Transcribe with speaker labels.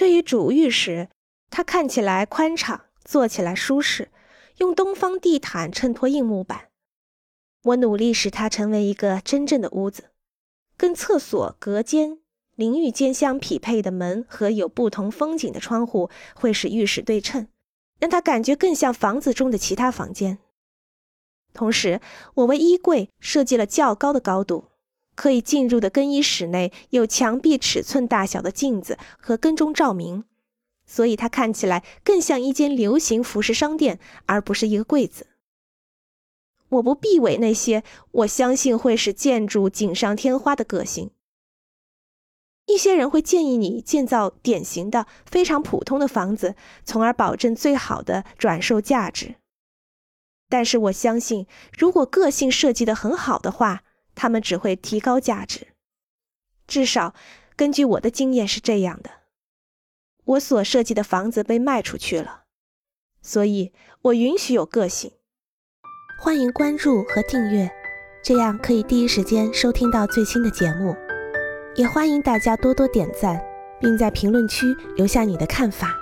Speaker 1: 对于主浴室，它看起来宽敞，坐起来舒适，用东方地毯衬托硬木板。我努力使它成为一个真正的屋子，跟厕所、隔间、淋浴间相匹配的门和有不同风景的窗户会使浴室对称，让它感觉更像房子中的其他房间。同时，我为衣柜设计了较高的高度，可以进入的更衣室内有墙壁尺寸大小的镜子和跟踪照明，所以它看起来更像一间流行服饰商店，而不是一个柜子。我不避讳那些我相信会使建筑锦上添花的个性。一些人会建议你建造典型的、非常普通的房子，从而保证最好的转售价值。但是我相信，如果个性设计的很好的话，他们只会提高价值。至少，根据我的经验是这样的。我所设计的房子被卖出去了，所以我允许有个性。欢迎关注和订阅，这样可以第一时间收听到最新的节目。也欢迎大家多多点赞，并在评论区留下你的看法。